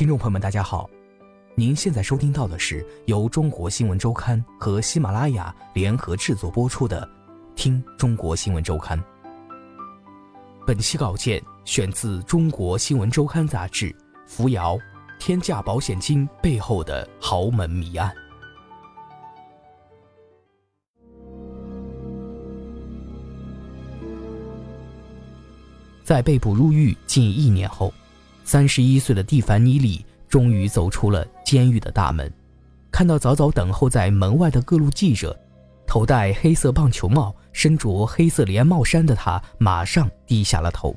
听众朋友们，大家好，您现在收听到的是由中国新闻周刊和喜马拉雅联合制作播出的《听中国新闻周刊》。本期稿件选自《中国新闻周刊》杂志《扶摇天价保险金背后的豪门谜案》。在被捕入狱近一年后。三十一岁的蒂凡尼·里终于走出了监狱的大门，看到早早等候在门外的各路记者，头戴黑色棒球帽、身着黑色连帽衫的他，马上低下了头，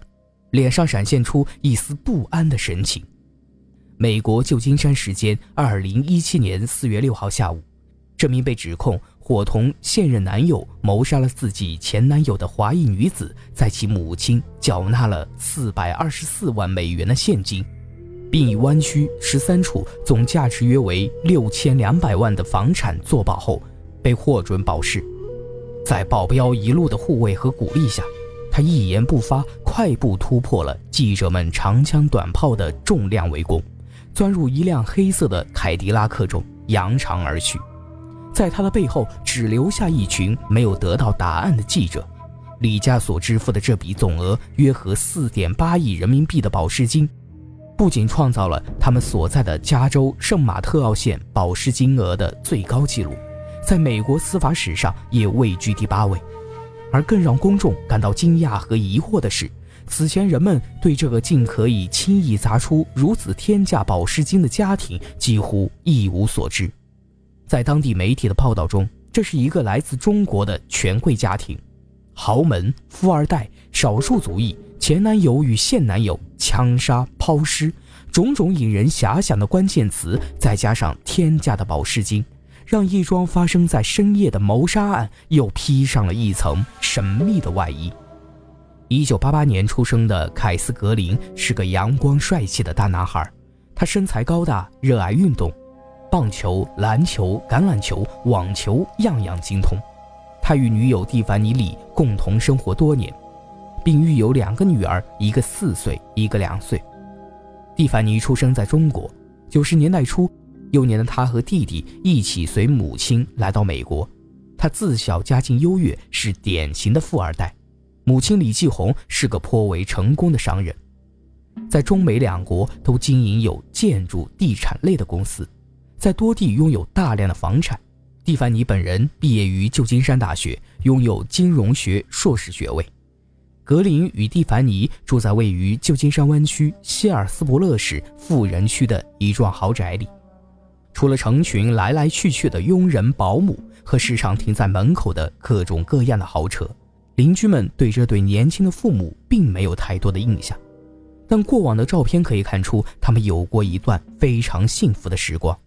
脸上闪现出一丝不安的神情。美国旧金山时间二零一七年四月六号下午，这名被指控。伙同现任男友谋杀了自己前男友的华裔女子，在其母亲缴纳了四百二十四万美元的现金，并以湾区十三处总价值约为六千两百万的房产作保后，被获准保释。在保镖一路的护卫和鼓励下，他一言不发，快步突破了记者们长枪短炮的重量围攻，钻入一辆黑色的凯迪拉克中，扬长而去。在他的背后，只留下一群没有得到答案的记者。李家所支付的这笔总额约合四点八亿人民币的保释金，不仅创造了他们所在的加州圣马特奥县保释金额的最高纪录，在美国司法史上也位居第八位。而更让公众感到惊讶和疑惑的是，此前人们对这个竟可以轻易砸出如此天价保释金的家庭几乎一无所知。在当地媒体的报道中，这是一个来自中国的权贵家庭，豪门、富二代、少数族裔、前男友与现男友枪杀、抛尸，种种引人遐想的关键词，再加上天价的保释金，让一桩发生在深夜的谋杀案又披上了一层神秘的外衣。一九八八年出生的凯斯·格林是个阳光帅气的大男孩，他身材高大，热爱运动。棒球、篮球、橄榄球、网球样样精通。他与女友蒂凡尼·里共同生活多年，并育有两个女儿，一个四岁，一个两岁。蒂凡尼出生在中国。九十年代初，幼年的他和弟弟一起随母亲来到美国。他自小家境优越，是典型的富二代。母亲李继红是个颇为成功的商人，在中美两国都经营有建筑、地产类的公司。在多地拥有大量的房产，蒂凡尼本人毕业于旧金山大学，拥有金融学硕士学位。格林与蒂凡尼住在位于旧金山湾区希尔斯伯勒市富人区的一幢豪宅里。除了成群来来去去的佣人、保姆和时常停在门口的各种各样的豪车，邻居们对这对年轻的父母并没有太多的印象。但过往的照片可以看出，他们有过一段非常幸福的时光。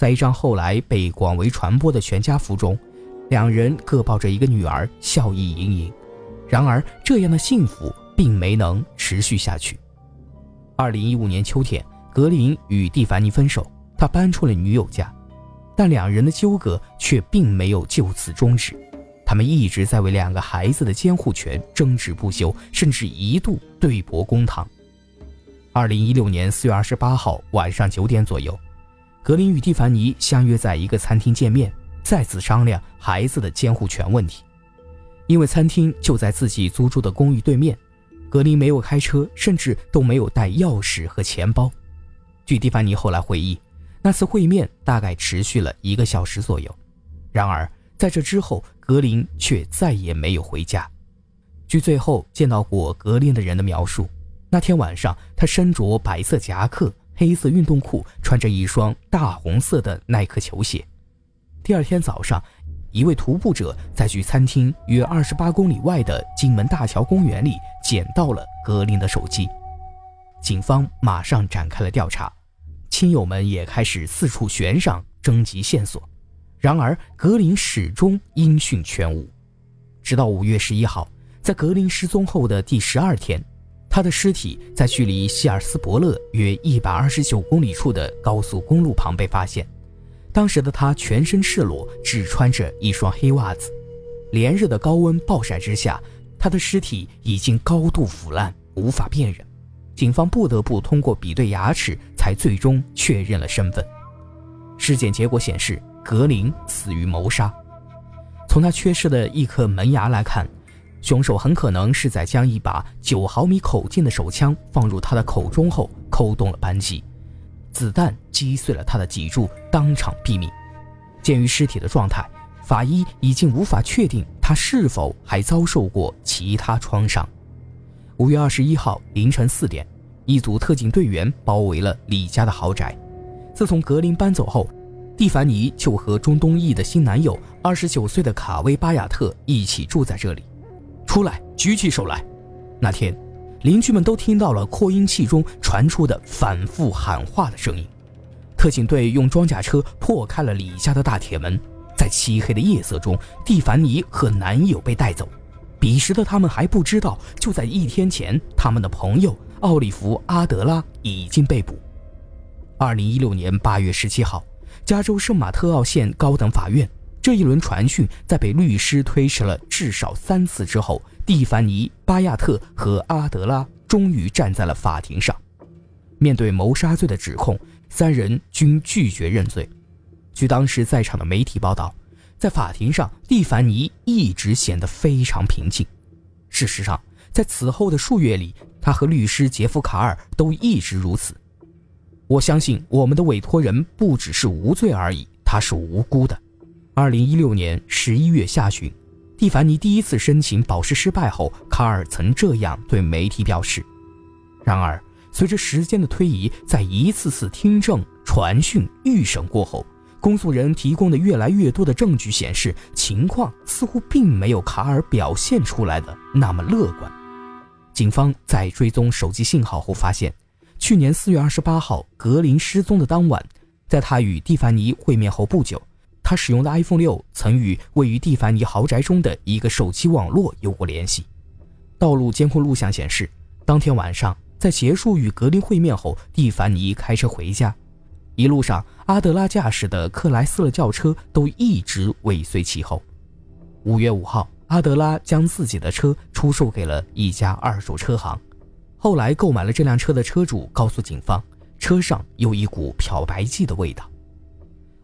在一张后来被广为传播的全家福中，两人各抱着一个女儿，笑意盈盈。然而，这样的幸福并没能持续下去。二零一五年秋天，格林与蒂凡尼分手，他搬出了女友家，但两人的纠葛却并没有就此终止，他们一直在为两个孩子的监护权争执不休，甚至一度对簿公堂。二零一六年四月二十八号晚上九点左右。格林与蒂凡尼相约在一个餐厅见面，再次商量孩子的监护权问题。因为餐厅就在自己租住的公寓对面，格林没有开车，甚至都没有带钥匙和钱包。据蒂凡尼后来回忆，那次会面大概持续了一个小时左右。然而在这之后，格林却再也没有回家。据最后见到过格林的人的描述，那天晚上他身着白色夹克。黑色运动裤，穿着一双大红色的耐克球鞋。第二天早上，一位徒步者在距餐厅约二十八公里外的金门大桥公园里捡到了格林的手机。警方马上展开了调查，亲友们也开始四处悬赏征集线索。然而，格林始终音讯全无。直到五月十一号，在格林失踪后的第十二天，他的尸体在距离希尔斯伯勒约一百二十九公里处的高速公路旁被发现。当时的他全身赤裸，只穿着一双黑袜子。连日的高温暴晒之下，他的尸体已经高度腐烂，无法辨认。警方不得不通过比对牙齿，才最终确认了身份。尸检结果显示，格林死于谋杀。从他缺失的一颗门牙来看，凶手很可能是在将一把九毫米口径的手枪放入他的口中后，扣动了扳机。子弹击碎了他的脊柱，当场毙命。鉴于尸体的状态，法医已经无法确定他是否还遭受过其他创伤。五月二十一号凌晨四点，一组特警队员包围了李家的豪宅。自从格林搬走后，蒂凡尼就和中东裔的新男友二十九岁的卡威巴亚特一起住在这里。出来，举起手来。那天。邻居们都听到了扩音器中传出的反复喊话的声音。特警队用装甲车破开了李家的大铁门，在漆黑的夜色中，蒂凡尼和男友被带走。彼时的他们还不知道，就在一天前，他们的朋友奥利弗·阿德拉已经被捕。二零一六年八月十七号，加州圣马特奥县高等法院这一轮传讯在被律师推迟了至少三次之后。蒂凡尼、巴亚特和阿德拉终于站在了法庭上，面对谋杀罪的指控，三人均拒绝认罪。据当时在场的媒体报道，在法庭上，蒂凡尼一直显得非常平静。事实上，在此后的数月里，他和律师杰夫卡尔都一直如此。我相信我们的委托人不只是无罪而已，他是无辜的。二零一六年十一月下旬。蒂凡尼第一次申请保释失败后，卡尔曾这样对媒体表示。然而，随着时间的推移，在一次次听证、传讯、预审过后，公诉人提供的越来越多的证据显示，情况似乎并没有卡尔表现出来的那么乐观。警方在追踪手机信号后发现，去年四月二十八号格林失踪的当晚，在他与蒂凡尼会面后不久。他使用的 iPhone 六曾与位于蒂凡尼豪宅中的一个手机网络有过联系。道路监控录像显示，当天晚上在结束与格林会面后，蒂凡尼开车回家，一路上阿德拉驾驶的克莱斯勒轿车都一直尾随其后。五月五号，阿德拉将自己的车出售给了一家二手车行，后来购买了这辆车的车主告诉警方，车上有一股漂白剂的味道。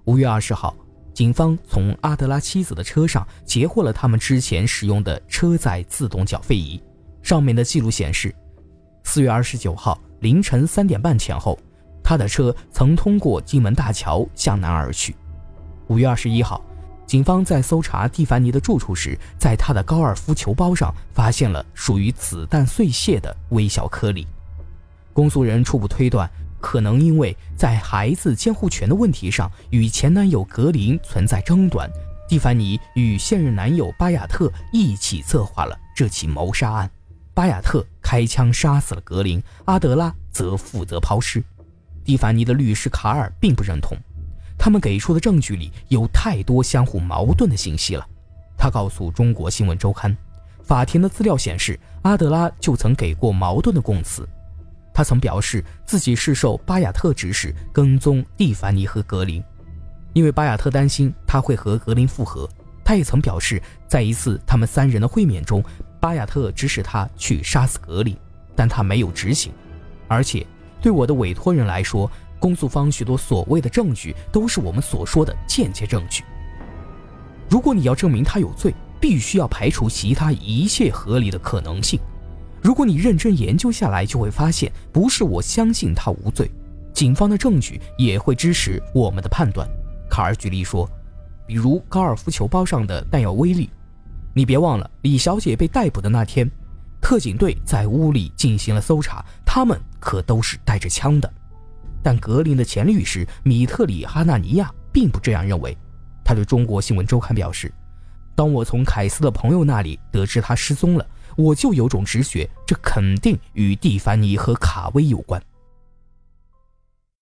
五月二十号。警方从阿德拉妻子的车上截获了他们之前使用的车载自动缴费仪，上面的记录显示，四月二十九号凌晨三点半前后，他的车曾通过金门大桥向南而去。五月二十一号，警方在搜查蒂凡尼的住处时，在他的高尔夫球包上发现了属于子弹碎屑的微小颗粒。公诉人初步推断。可能因为在孩子监护权的问题上与前男友格林存在争端，蒂凡尼与现任男友巴亚特一起策划了这起谋杀案。巴亚特开枪杀死了格林，阿德拉则负责抛尸。蒂凡尼的律师卡尔并不认同，他们给出的证据里有太多相互矛盾的信息了。他告诉中国新闻周刊，法庭的资料显示，阿德拉就曾给过矛盾的供词。他曾表示自己是受巴雅特指使跟踪蒂凡尼和格林，因为巴雅特担心他会和格林复合。他也曾表示，在一次他们三人的会面中，巴雅特指使他去杀死格林，但他没有执行。而且，对我的委托人来说，公诉方许多所谓的证据都是我们所说的间接证据。如果你要证明他有罪，必须要排除其他一切合理的可能性。如果你认真研究下来，就会发现，不是我相信他无罪，警方的证据也会支持我们的判断。卡尔举例说，比如高尔夫球包上的弹药威力。你别忘了，李小姐被逮捕的那天，特警队在屋里进行了搜查，他们可都是带着枪的。但格林的前律师米特里哈纳尼亚并不这样认为。他对中国新闻周刊表示：“当我从凯斯的朋友那里得知他失踪了，我就有种直觉，这肯定与蒂凡尼和卡威有关。”